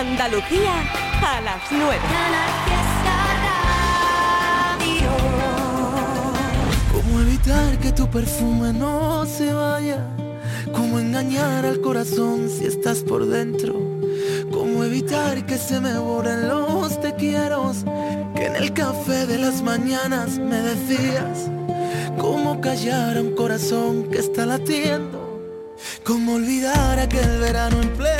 Andalucía a las 9. ¿Cómo evitar que tu perfume no se vaya? ¿Cómo engañar al corazón si estás por dentro? ¿Cómo evitar que se me borren los te quiero? Que en el café de las mañanas me decías. ¿Cómo callar a un corazón que está latiendo? ¿Cómo olvidar aquel verano en pleno?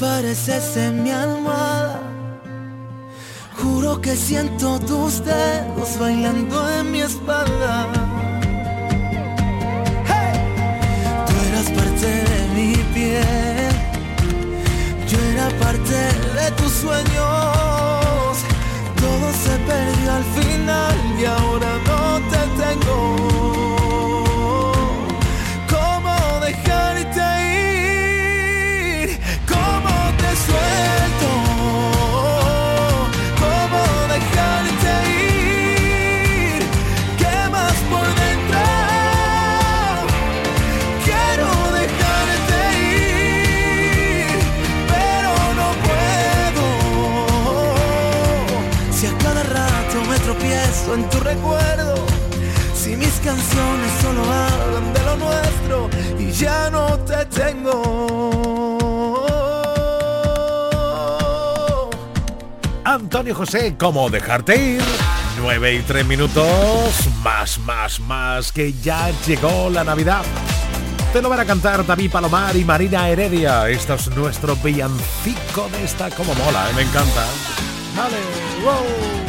Apareces en mi almohada. Juro que siento tus dedos bailando en mi espalda. Tú eras parte de mi piel, yo era parte de tus sueños. Todo se perdió al final y ahora no te tengo. En tu recuerdo, si mis canciones solo hablan de lo nuestro y ya no te tengo. Antonio José, ¿cómo dejarte ir? 9 y 3 minutos, más, más, más, que ya llegó la Navidad. Te lo van a cantar David Palomar y Marina Heredia. Esto es nuestro villancico de esta como mola, ¿eh? me encanta. Vale, wow.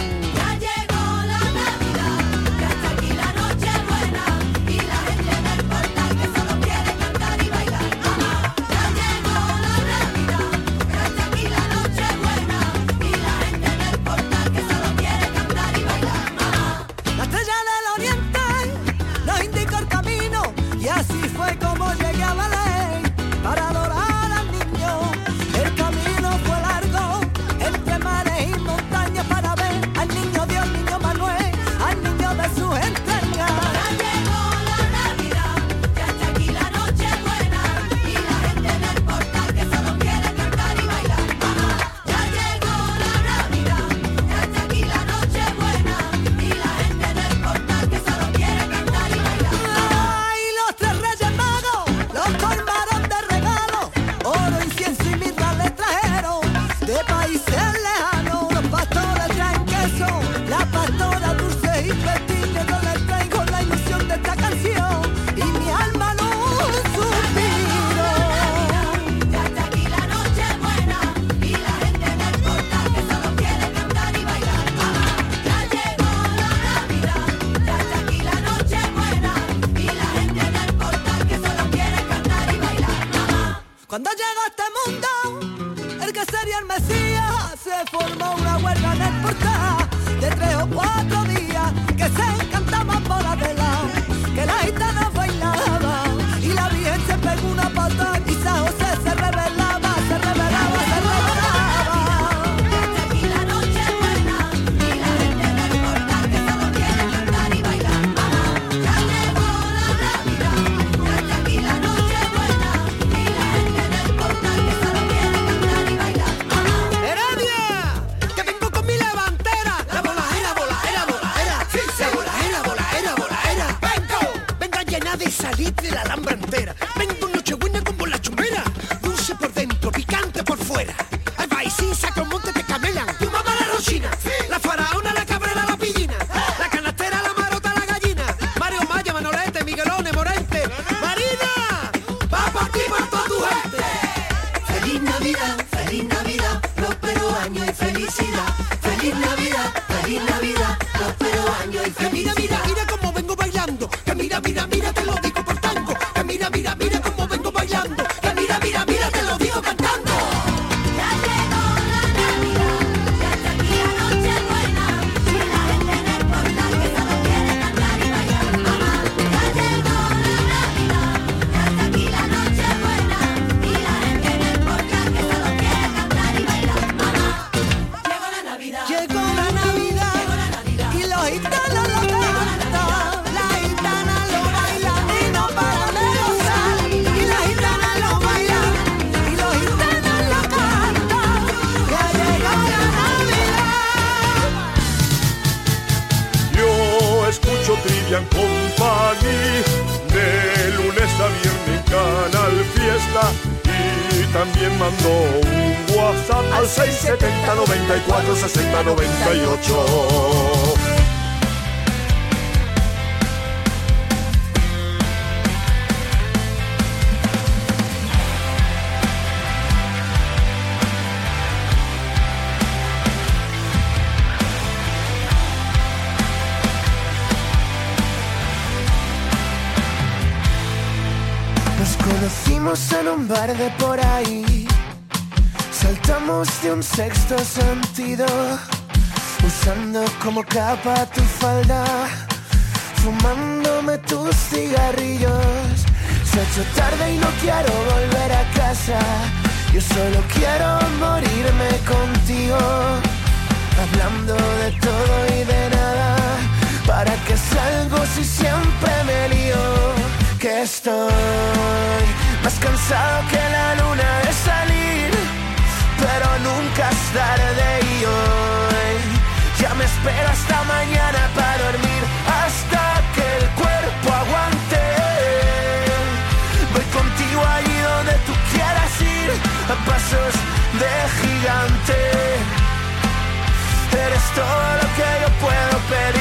Conocimos en un bar de por ahí. Saltamos de un sexto sentido. Usando como capa tu falda. Fumándome tus cigarrillos. Se ha hecho tarde y no quiero volver a casa. Yo solo quiero morirme contigo. Hablando de todo y de nada. ¿Para qué salgo si siempre me lío? Que estoy más cansado que la luna de salir. Pero nunca es tarde y hoy ya me espero hasta mañana para dormir. Hasta que el cuerpo aguante. Voy contigo allí donde tú quieras ir. A pasos de gigante. Eres todo lo que yo puedo pedir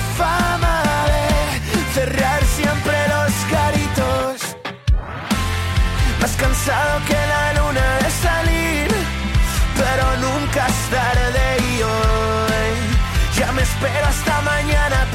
Que la luna de salir, pero nunca es tarde y hoy. Ya me espero hasta mañana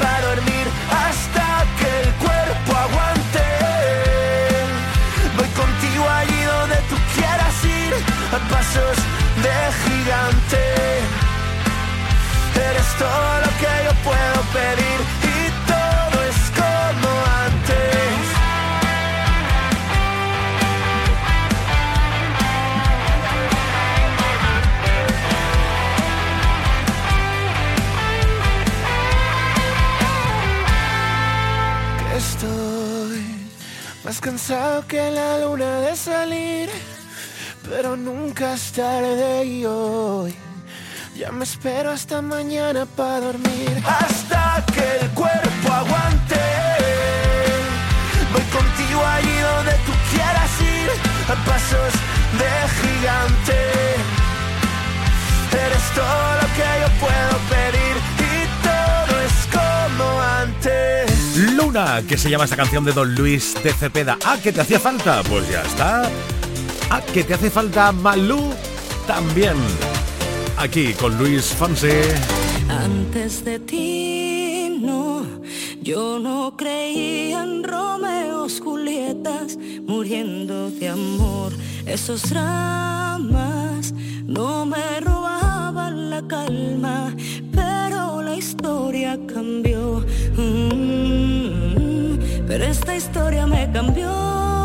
nunca es tarde y hoy. Ya me espero hasta mañana para dormir. Hasta que el cuerpo aguante. Voy contigo allí donde tú quieras ir. A pasos de gigante. Eres todo lo que yo puedo pedir. Y todo es como antes. Luna, que se llama esta canción de Don Luis de Cepeda. Ah, que te hacía falta. Pues ya está. Ah, que te hace falta Malú también. Aquí con Luis Fonse. Antes de ti, no, yo no creía en Romeos, Julietas, muriendo de amor. Esos dramas no me robaban la calma, pero la historia cambió. Mm, pero esta historia me cambió.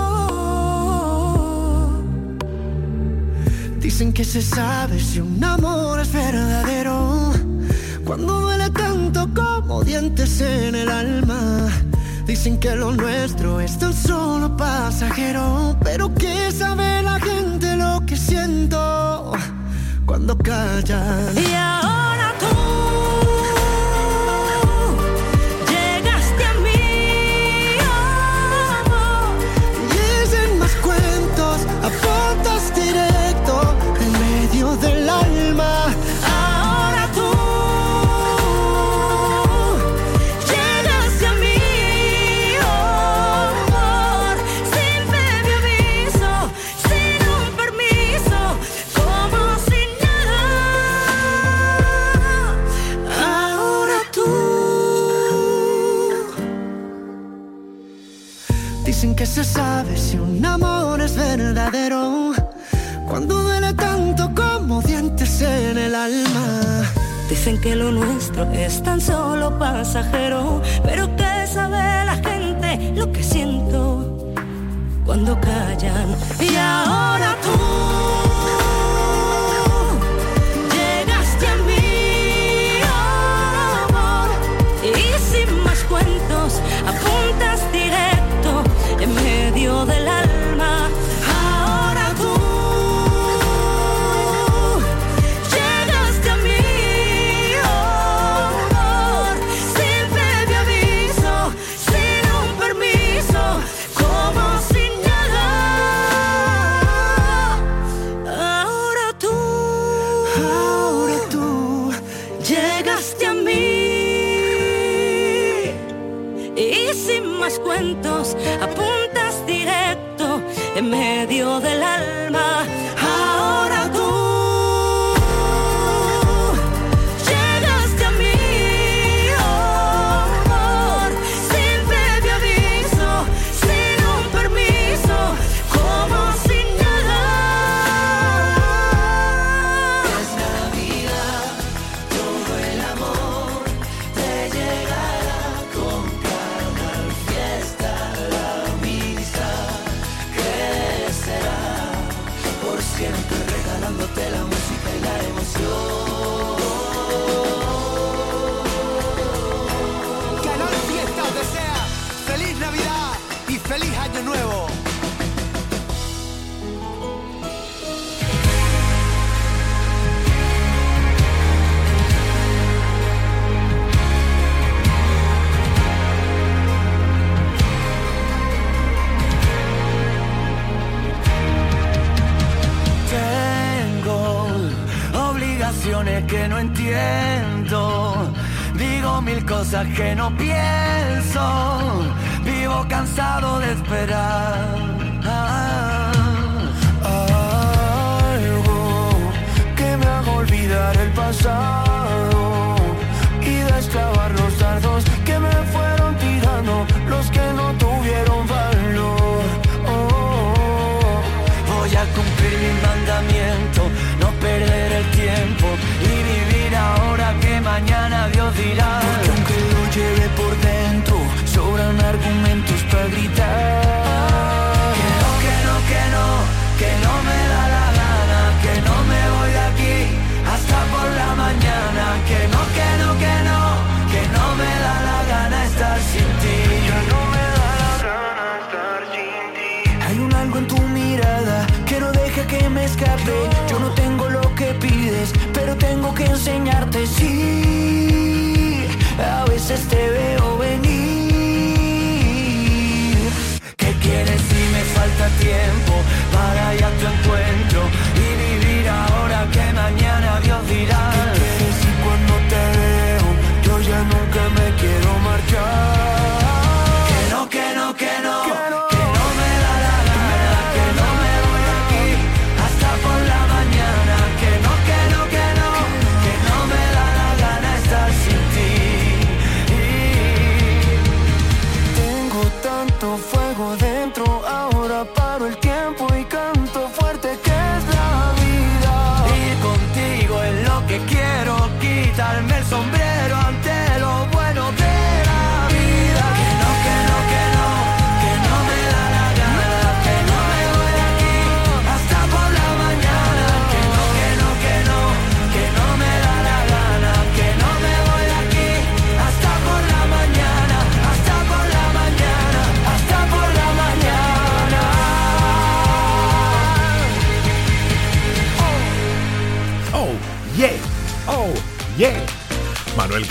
Dicen que se sabe si un amor es verdadero. Cuando duele tanto como dientes en el alma Dicen que lo nuestro es tan solo pasajero. Pero que sabe la gente lo que siento Cuando callan. Y ahora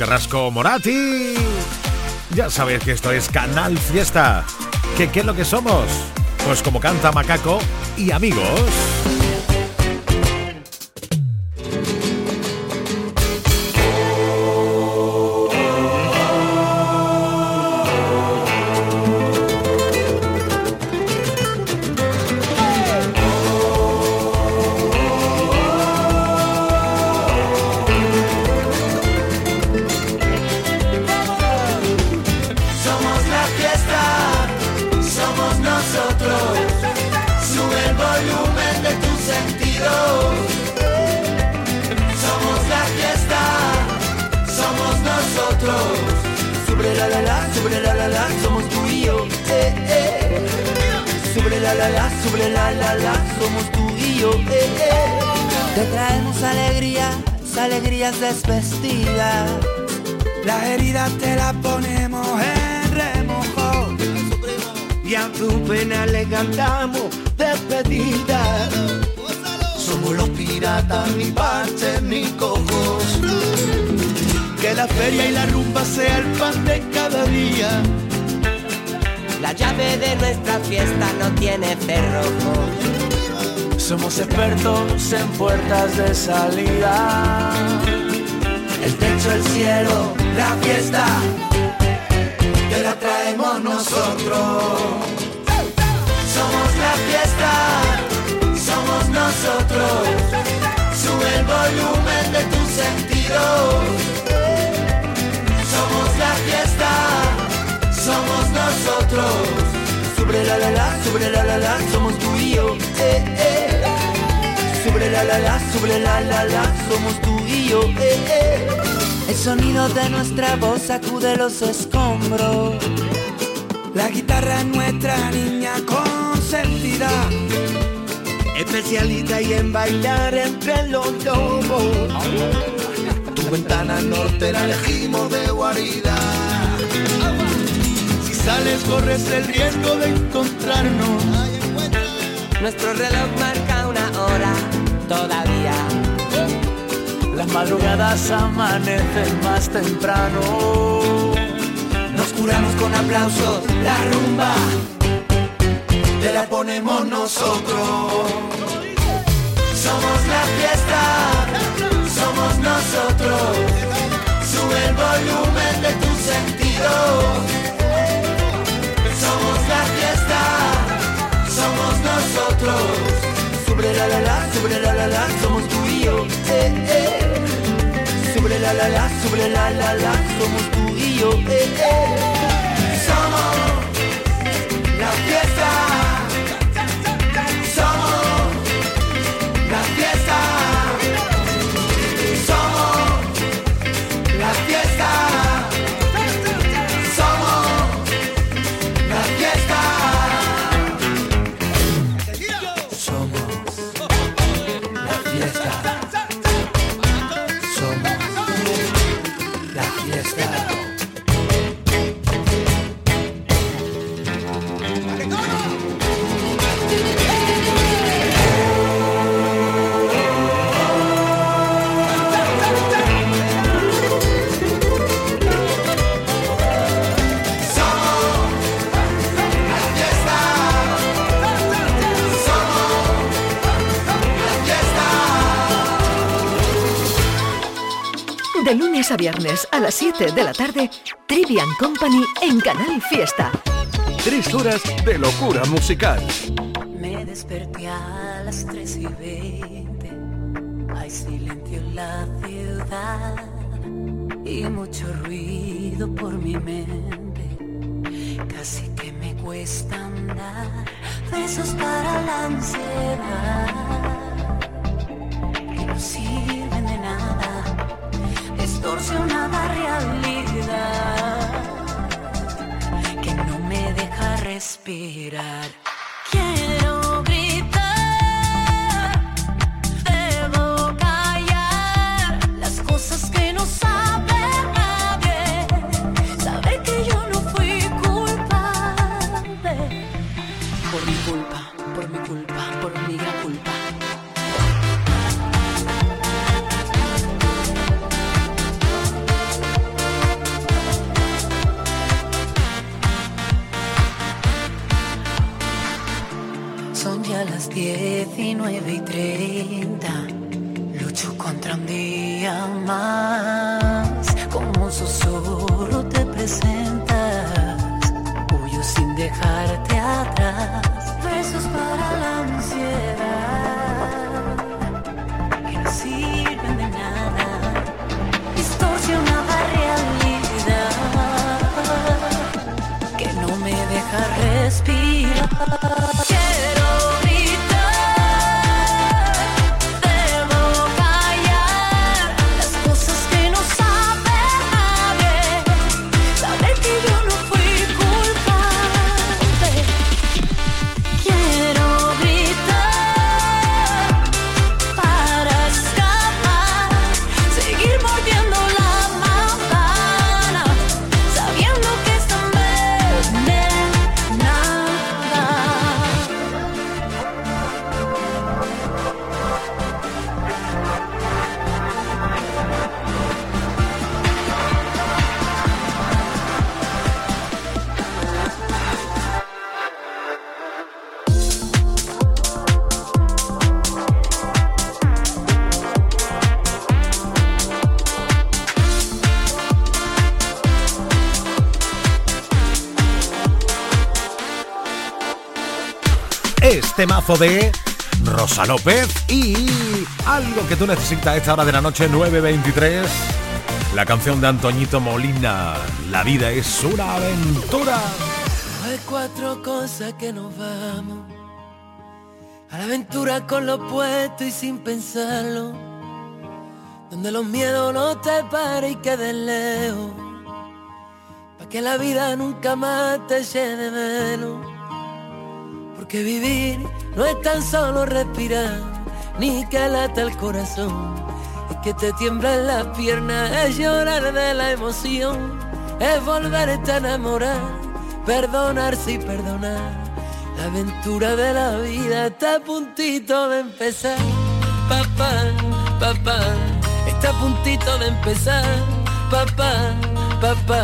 Carrasco Morati. Ya sabéis que esto es Canal Fiesta. ¿Qué, ¿Qué es lo que somos? Pues como canta Macaco y amigos. Sobre la la la, somos tú y yo. Eh, eh. Sobre la la la, sobre la la la, somos tú y yo. Eh, eh. Te traemos alegrías, alegrías desvestidas. Las heridas te las ponemos en remojo. Y a tu pena le cantamos despedida. Somos los piratas, ni parches ni cojos. Que la feria y la rumba sea el pan de cada día. La llave de nuestra fiesta no tiene cerrojo. Somos expertos en puertas de salida. El techo, el cielo, la fiesta, que la traemos nosotros. Somos la fiesta, somos nosotros. Sube el volumen de tus sentidos. Nosotros. Sobre la la la, sobre la la la, somos tú y yo. Eh, eh. Sobre la la la, sobre la la la, somos tú y. Eh, eh. El sonido de nuestra voz sacude los escombros. La guitarra es nuestra niña consentida. Especialista y en bailar entre los lobos. Tu ventana norte la elegimos de guarida. Sales corres el riesgo de encontrarnos. Nuestro reloj marca una hora todavía. Las madrugadas amanecen más temprano. Nos curamos con aplausos, la rumba te la ponemos nosotros. Somos la fiesta, somos nosotros. Sube el volumen de tus sentidos. Sobre la la la, sobre la la la, somos tú y yo. Eh, eh. Sobre la la la, sobre la la la, somos tú y yo. Eh, eh. Lunes a viernes a las 7 de la tarde, Trivian Company en Canal Fiesta. Tres horas de locura musical. Me desperté a las 3 y 20. Hay silencio en la ciudad y mucho ruido por mi mente. Casi que me cuesta andar. Besos para la ansiedad Spirit. Este mazo de Rosa López y algo que tú necesitas esta hora de la noche 9.23. La canción de Antoñito Molina, La vida es una aventura. Hay cuatro cosas que nos vamos. A la aventura con lo puesto y sin pensarlo. Donde los miedos no te paren y queden lejos. Pa' que la vida nunca más te llene menos. Porque vivir no es tan solo respirar, ni que lata el corazón. Es que te tiemblan las piernas, es llorar de la emoción, es volverte a enamorar, perdonarse y perdonar. La aventura de la vida está a puntito de empezar. Papá, papá, está a puntito de empezar. Papá, papá.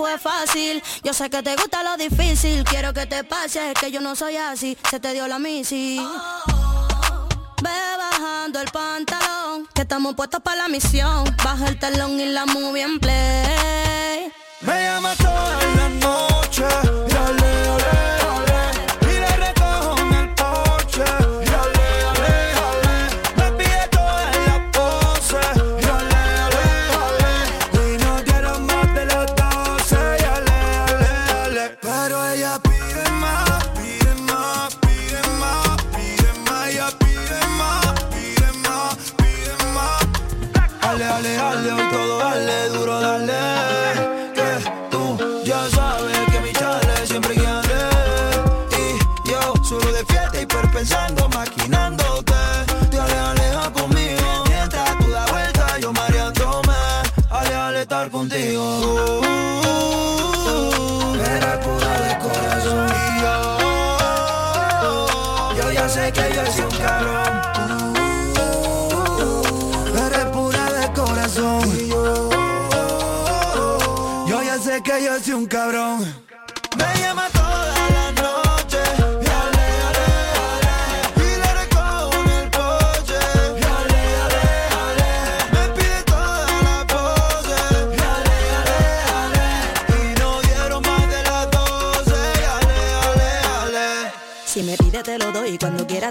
Fue fácil. Yo sé que te gusta lo difícil. Quiero que te pase, que yo no soy así. Se te dio la misi. Ve bajando el pantalón, que estamos puestos para la misión. Baja el telón y la movie en play. Me llama toda la noche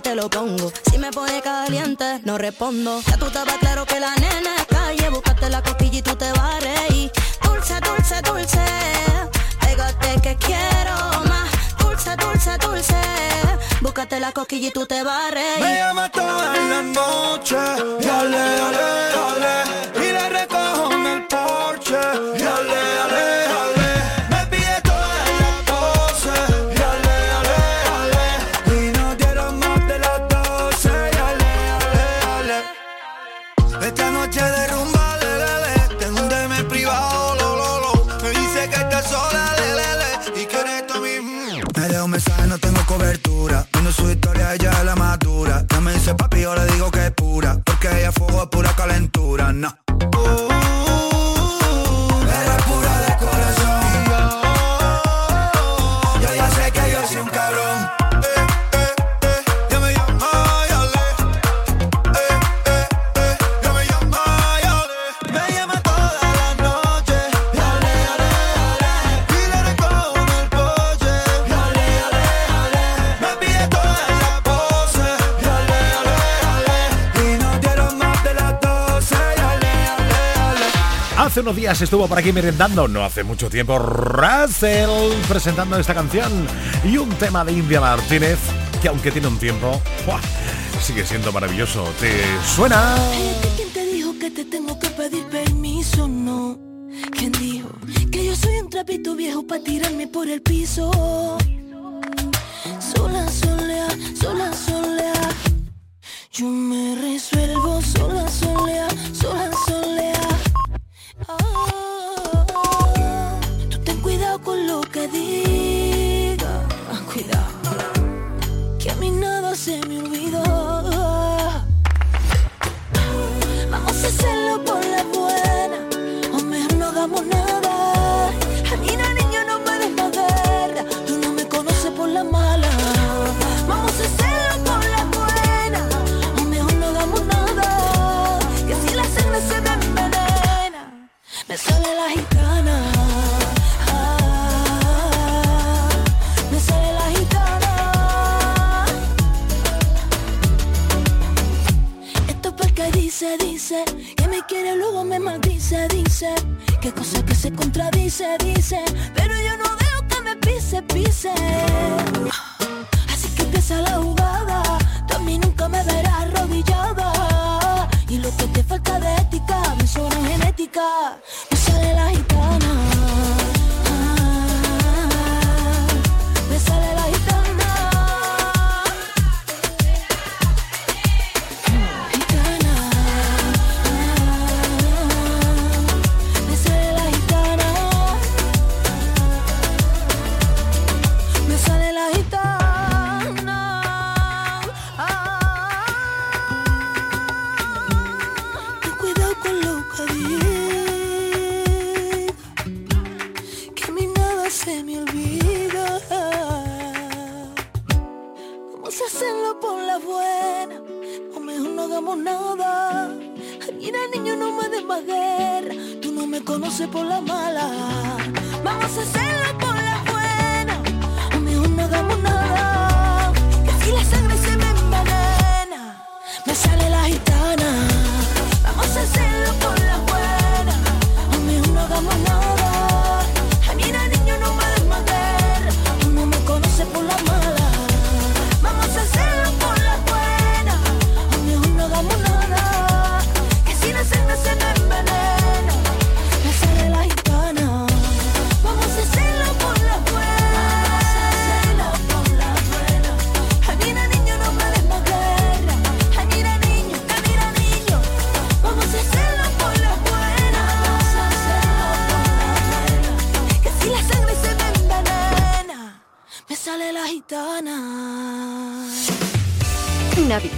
te lo pongo. Si me pone caliente, no respondo. Ya tú estabas claro que la nena es calle. Búscate la cosquilla y tú te vas a. Dulce, dulce, dulce. Pégate que quiero más. Dulce, dulce, dulce. Búscate la cosquilla y tú te vas a reír. Me llama toda la noche y ale, ale, ale Y le recojo en el porche y ale, ale, Esta noche de rumba, le, le, le. Tengo un DM privado, lo, lo, lo. Me dice que está sola, le, le, le. Y que eres tú mismo Me dejo un mensaje, no tengo cobertura. Viendo su historia, ella es la madura. Ya me dice papi, yo le digo que es pura. Porque ella fuego es pura calentura, no Eres Hace unos días estuvo por aquí merendando, no hace mucho tiempo, Russell presentando esta canción y un tema de India Martínez que aunque tiene un tiempo, ¡buah! sigue siendo maravilloso. ¿Te suena? ¿Quién te dijo que te tengo que pedir permiso? No. ¿Quién dijo que yo soy un trapito viejo para tirarme por el piso? Sola, solea, sola, solea. Yo me resuelvo sola, solea, sola, solea. Con lo que digas. Ah, Cuidado. Que a mí nada se me olvidó. Que cosa que se contradice, dice. Pero yo no dejo que me pise, pise sale la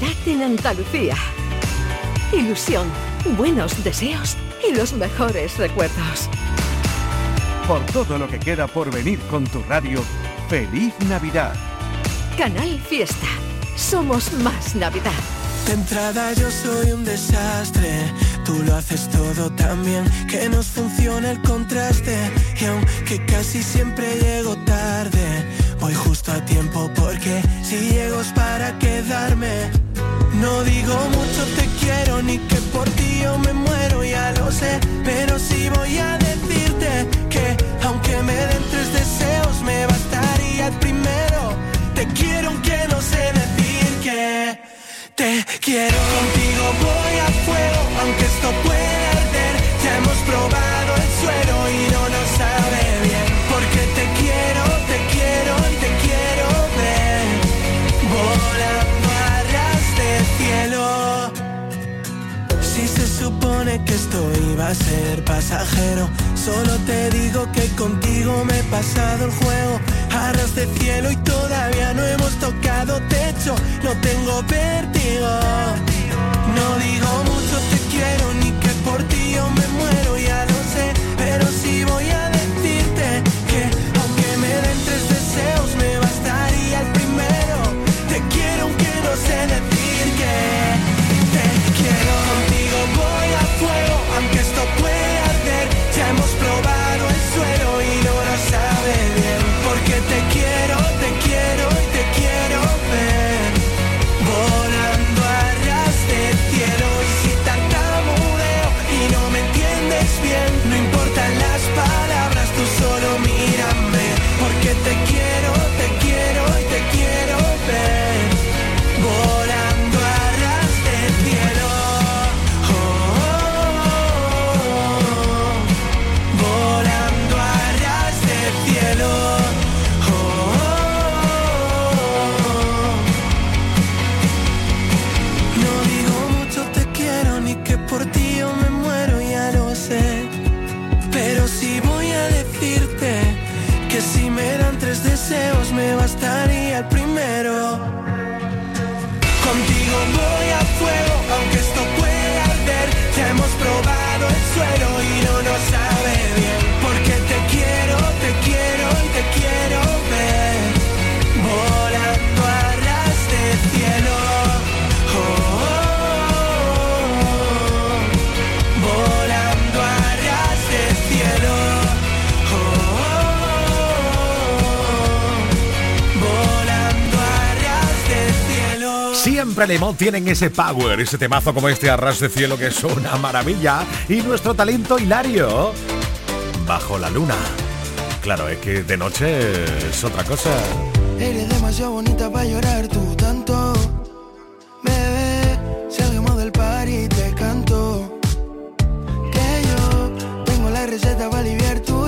Navidad en Andalucía. Ilusión, buenos deseos y los mejores recuerdos. Por todo lo que queda por venir con tu radio, ¡Feliz Navidad! Canal Fiesta. Somos más Navidad. De entrada yo soy un desastre, tú lo haces todo tan bien que nos funciona el contraste y aunque casi siempre llego tarde, voy justo a tiempo porque si digo mucho te quiero ni que por ti yo me muero, ya lo sé. Pero sí voy a decirte que aunque me den tres deseos me bastaría el primero. Te quiero aunque no sé decir que te quiero. Contigo voy a fuego, aunque esto pueda arder. Ya hemos probado el suelo y que esto iba a ser pasajero, solo te digo que contigo me he pasado el juego. A ras de cielo y todavía no hemos tocado techo, no tengo vértigo. No digo mucho te quiero ni que por ti yo me muero, ya lo sé, pero sí voy a Siempre Lemón tienen ese power, ese temazo como este arras de cielo que es una maravilla. Y nuestro talento hilario, bajo la luna. Claro, es que de noche es otra cosa. Eres demasiado bonita para llorar tú tanto. Bebé, salimos del party y te canto. Que yo tengo la receta para aliviar tu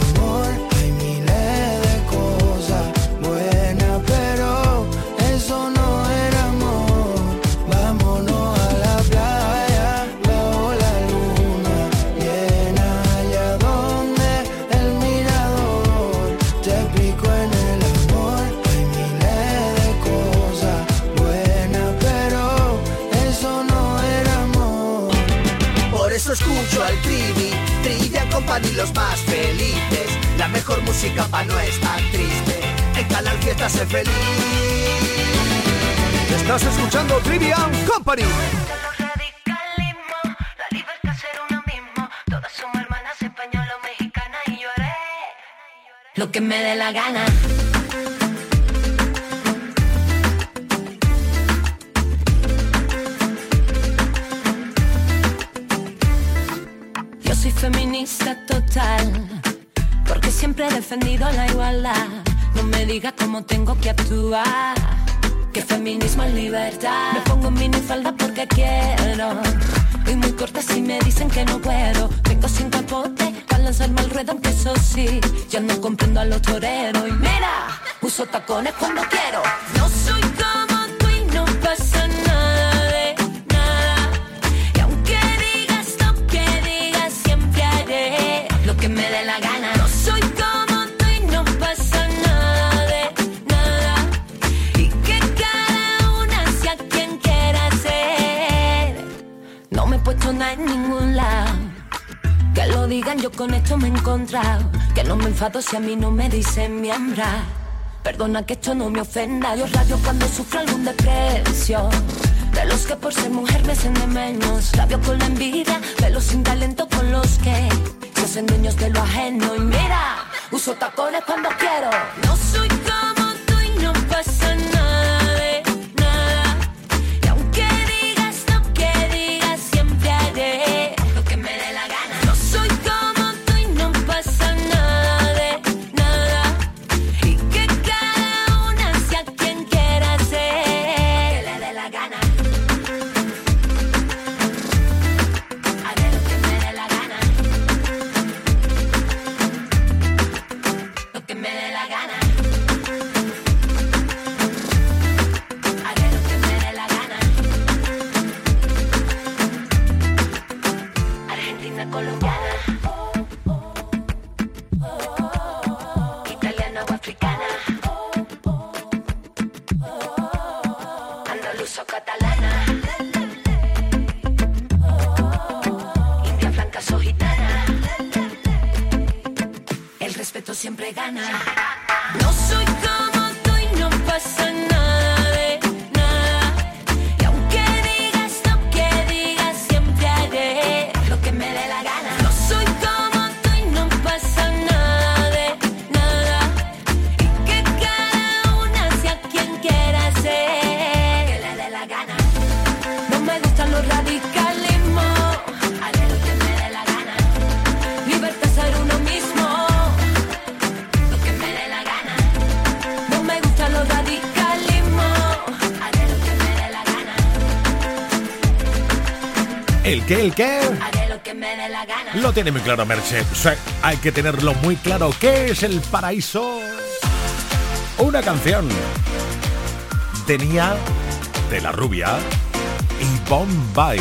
Los más felices. La mejor música pa' no estar triste. En Canal Fiesta sé feliz. Estás escuchando Trivian Company. Lo que me dé la gana. Feminista total, porque siempre he defendido la igualdad. No me digas cómo tengo que actuar, que feminismo es libertad. Me pongo minifalda porque quiero, y muy corta si me dicen que no puedo. Tengo sin capote para lanzarme al ruedo, aunque eso sí, ya no comprendo a los toreros. Y mira, uso tacones cuando quiero. No soy con esto me he encontrado. Que no me enfado si a mí no me dicen miembra. Perdona que esto no me ofenda. Yo radio cuando sufro algún desprecio. De los que por ser mujer me hacen de menos. Rabio con la envidia, pelo sin talento con los que se hacen dueños de lo ajeno. Y mira, uso tacones cuando quiero. No soy ¿El qué? ¿El qué? Haré lo que me dé la gana. Lo tiene muy claro Merche. O sea, hay que tenerlo muy claro. ¿Qué es el paraíso? Una canción. Tenía de la rubia y Bombay.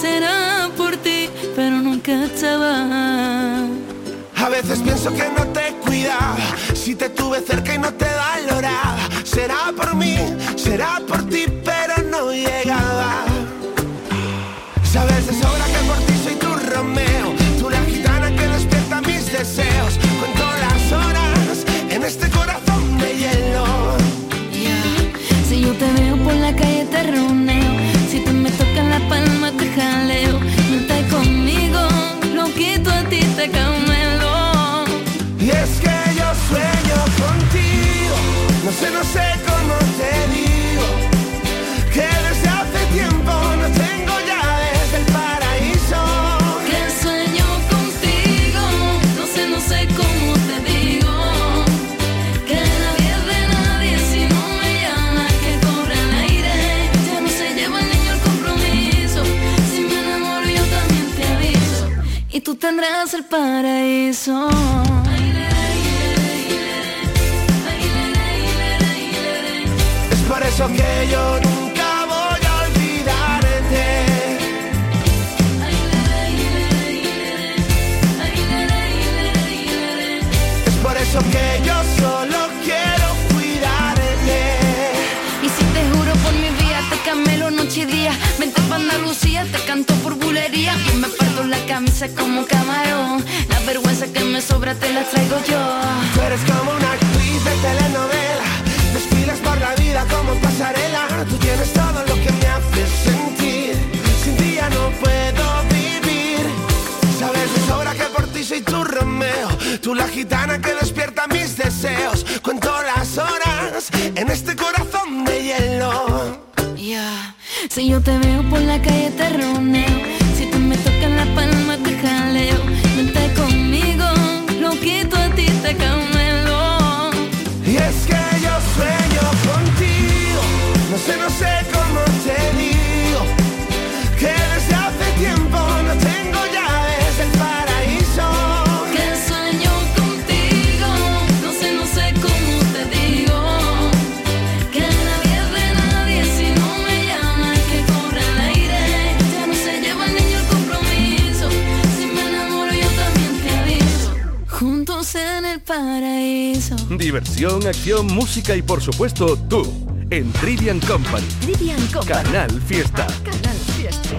Será por ti, pero nunca estaba. A veces pienso que no te cuidaba, si te tuve cerca y no te valoraba. Será por mí, será por tendrás el paraíso. Es por eso que yo nunca voy a olvidarte. Es por eso que yo Andalucía, te canto por bulería y me parto la camisa como camarón. La vergüenza que me sobra te la traigo yo. Tú eres como una actriz de telenovela. Desfilas por la vida como pasarela. Tú tienes todo lo que me hace sentir. Sin ti ya no puedo vivir. Sabes de sobra que por ti soy tu Romeo. Tú la gitana que despierta mis deseos. Cuento las horas en este corazón de si yo te veo por la calle te roneo. Si tú me tocas la palma te jaleo. Vente conmigo, lo quito a ti te camelo. Y es que yo sueño contigo. No sé, no sé paraíso. Diversión, acción, música y por supuesto tú. En Trivian Company. Trivian Company. Canal Fiesta. Canal Fiesta.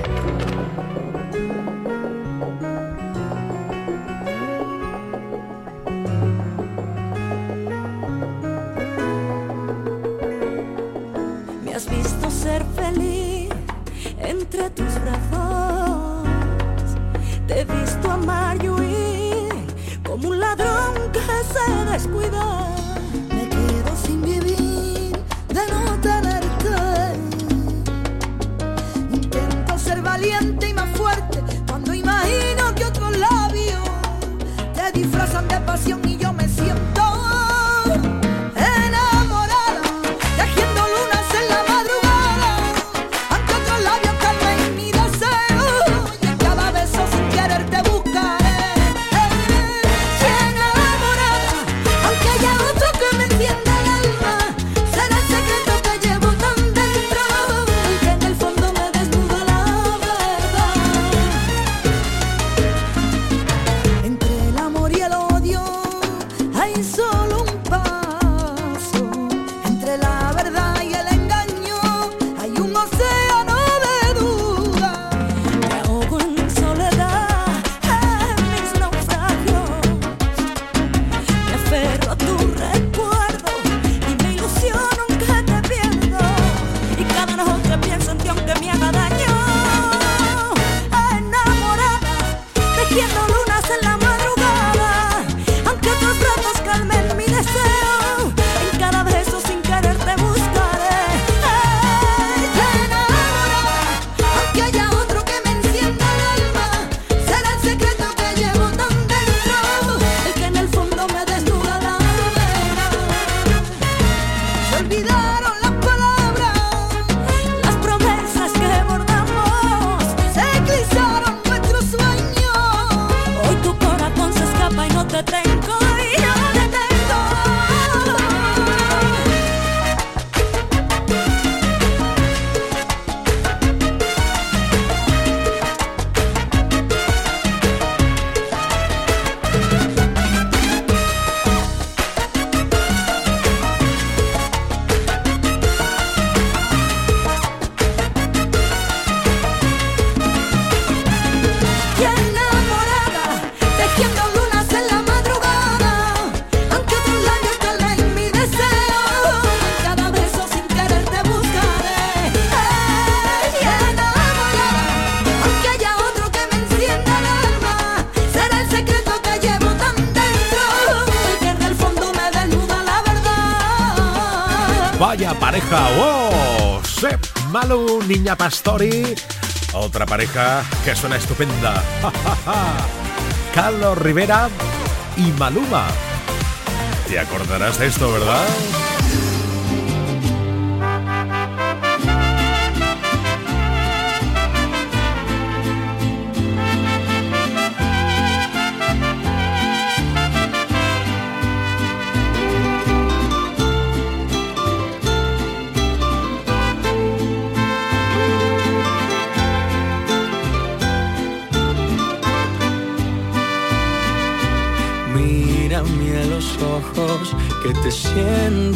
Me has visto ser feliz entre tus que se descuida. Me quedo sin vivir de no tenerte. Intento ser valiente y más fuerte cuando imagino que otros labios te disfrazan de pasión y pareja que suena estupenda. Carlos Rivera y Maluma. Te acordarás de esto, ¿verdad?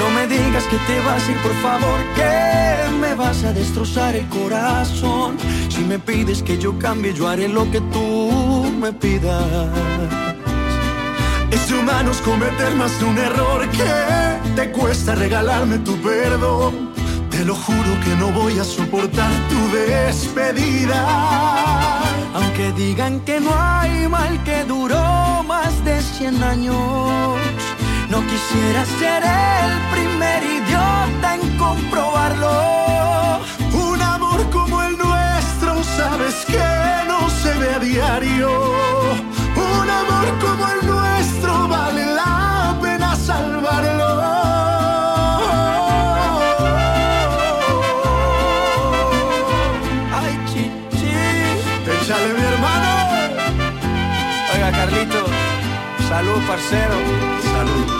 No me digas que te vas a ir, por favor, que me vas a destrozar el corazón. Si me pides que yo cambie, yo haré lo que tú me pidas. Es de humanos cometer más de un error que te cuesta regalarme tu perdón. Te lo juro que no voy a soportar tu despedida. Aunque digan que no hay mal que duró más de 100 años, no quisiera ser el primer idiota en comprobarlo. Un amor como el nuestro, sabes que no se ve a diario. Un amor como el nuestro vale la pena salvarlo. Ay, chichi. Échale mi hermano. Oiga, Carlito, salud, parcero. Salud.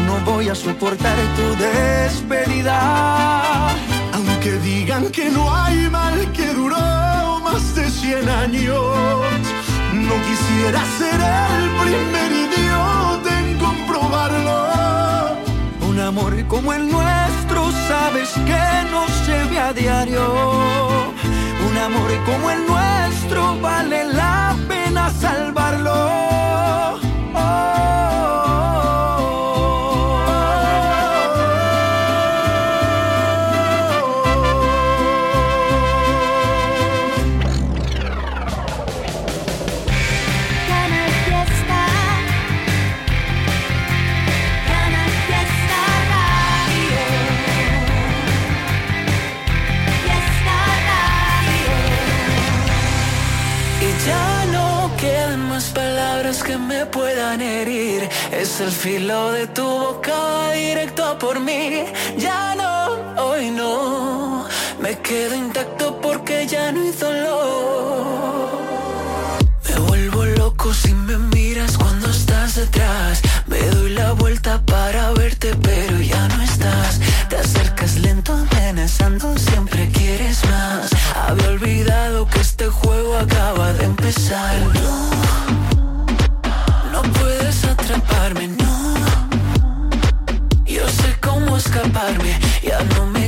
no voy a soportar tu despedida. Aunque digan que no hay mal que duró más de 100 años, no quisiera ser el primer idiota en comprobarlo. Un amor como el nuestro, sabes que no se ve a diario. Un amor como el nuestro vale la pena salvarlo. Es el filo de tu boca directo por mí. Ya no, hoy no. Me quedo intacto porque ya no hay dolor. Me vuelvo loco si me miras cuando estás detrás. Me doy la vuelta para verte, pero ya no estás. Te acercas lento, amenazando, siempre quieres más. Había olvidado que este juego acaba de empezar. Atraparme, no. Yo sé cómo escaparme, ya no me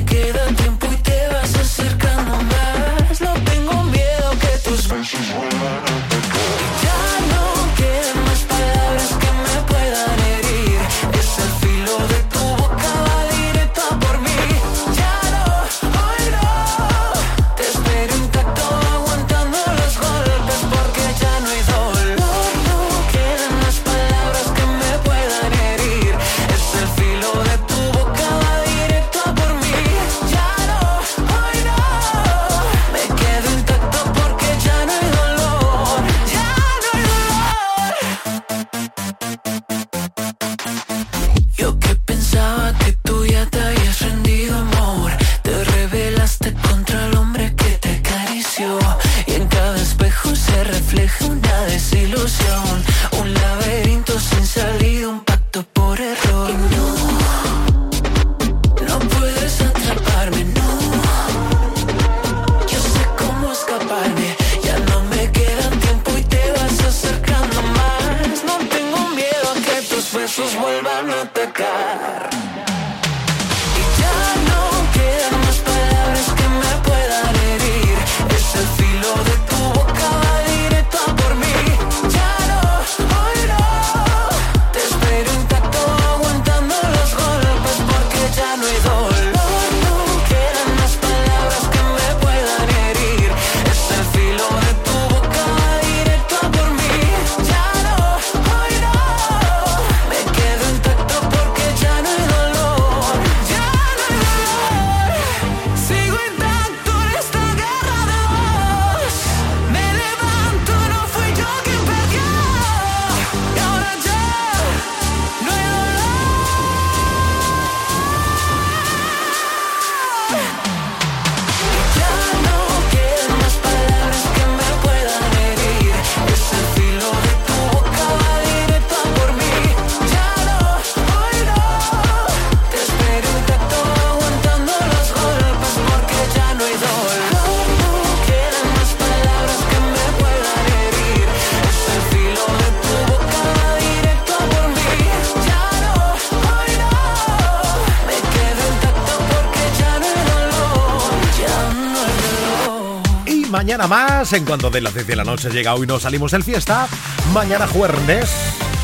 mañana más, en cuanto de las 10 de la noche llega hoy nos salimos del fiesta. Mañana jueves,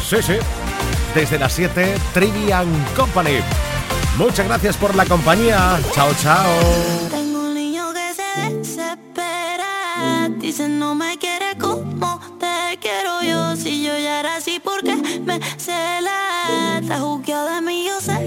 sí, sí, desde las 7, Trivian Company. Muchas gracias por la compañía. Chao, chao. Tengo un niño que se desespera. Dice no me quiere como te quiero yo. Si yo ya era así, porque me cela? Está juzgado de mí, yo sé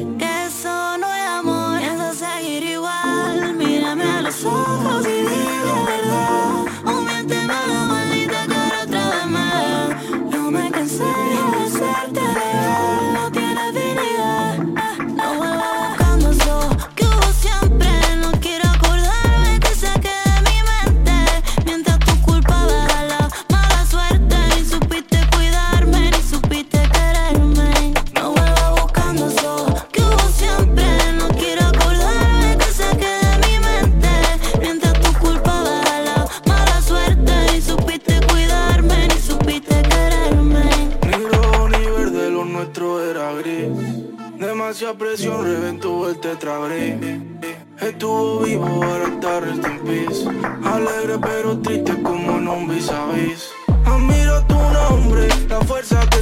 Estuvo vivo, ahora está rest in peace. Alegre pero triste como un vis a vis. Admiro tu nombre, la fuerza que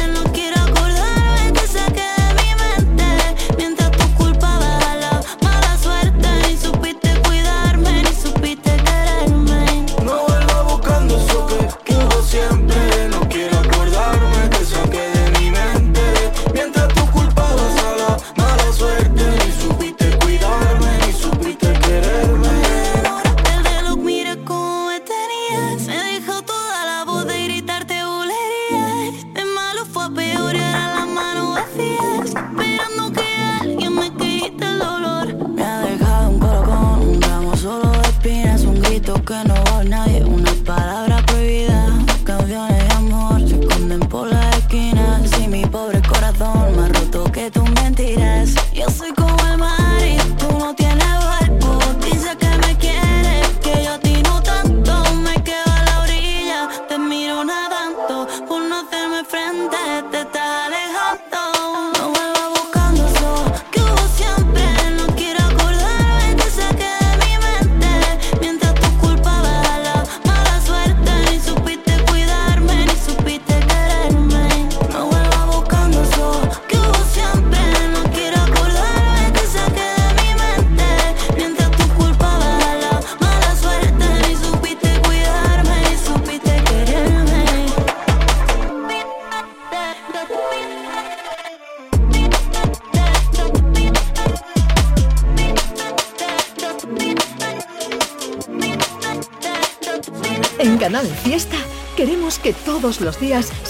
Los días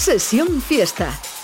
sesión fiesta.